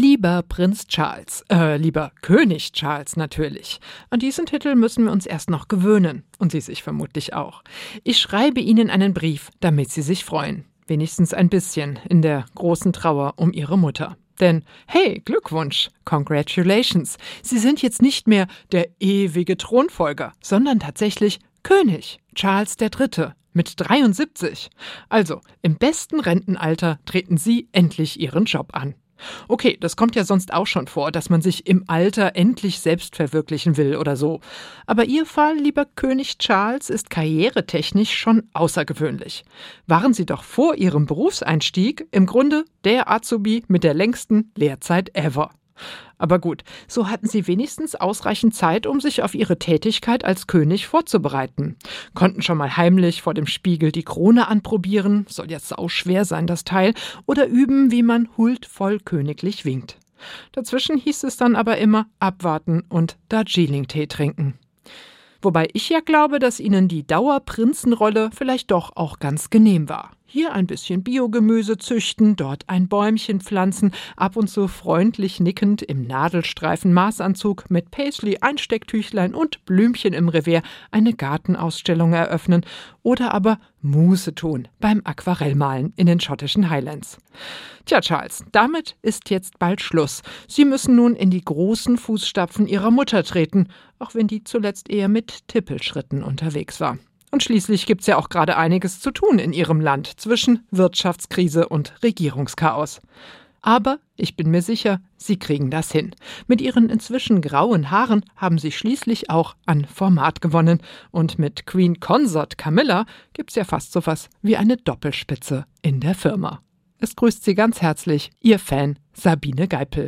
Lieber Prinz Charles, äh, lieber König Charles natürlich. An diesen Titel müssen wir uns erst noch gewöhnen. Und Sie sich vermutlich auch. Ich schreibe Ihnen einen Brief, damit Sie sich freuen. Wenigstens ein bisschen in der großen Trauer um Ihre Mutter. Denn, hey, Glückwunsch, congratulations, Sie sind jetzt nicht mehr der ewige Thronfolger, sondern tatsächlich König Charles III. mit 73. Also, im besten Rentenalter treten Sie endlich Ihren Job an. Okay, das kommt ja sonst auch schon vor, dass man sich im Alter endlich selbst verwirklichen will oder so. Aber Ihr Fall, lieber König Charles, ist karrieretechnisch schon außergewöhnlich. Waren Sie doch vor Ihrem Berufseinstieg im Grunde der Azubi mit der längsten Lehrzeit ever. Aber gut, so hatten sie wenigstens ausreichend Zeit, um sich auf ihre Tätigkeit als König vorzubereiten. Konnten schon mal heimlich vor dem Spiegel die Krone anprobieren, soll jetzt sau schwer sein, das Teil, oder üben, wie man huldvoll königlich winkt. Dazwischen hieß es dann aber immer abwarten und Darjeeling-Tee trinken. Wobei ich ja glaube, dass ihnen die Dauerprinzenrolle vielleicht doch auch ganz genehm war. Hier ein bisschen Biogemüse züchten, dort ein Bäumchen pflanzen, ab und zu freundlich nickend im Nadelstreifen Maßanzug mit Paisley, Einstecktüchlein und Blümchen im Revier eine Gartenausstellung eröffnen oder aber Muße tun beim Aquarellmalen in den schottischen Highlands. Tja, Charles, damit ist jetzt bald Schluss. Sie müssen nun in die großen Fußstapfen Ihrer Mutter treten, auch wenn die zuletzt eher mit Tippelschritten unterwegs war. Und schließlich gibt's ja auch gerade einiges zu tun in ihrem Land zwischen Wirtschaftskrise und Regierungschaos. Aber ich bin mir sicher, sie kriegen das hin. Mit ihren inzwischen grauen Haaren haben sie schließlich auch an Format gewonnen. Und mit Queen Consort Camilla gibt's ja fast so was wie eine Doppelspitze in der Firma. Es grüßt Sie ganz herzlich Ihr Fan Sabine Geipel.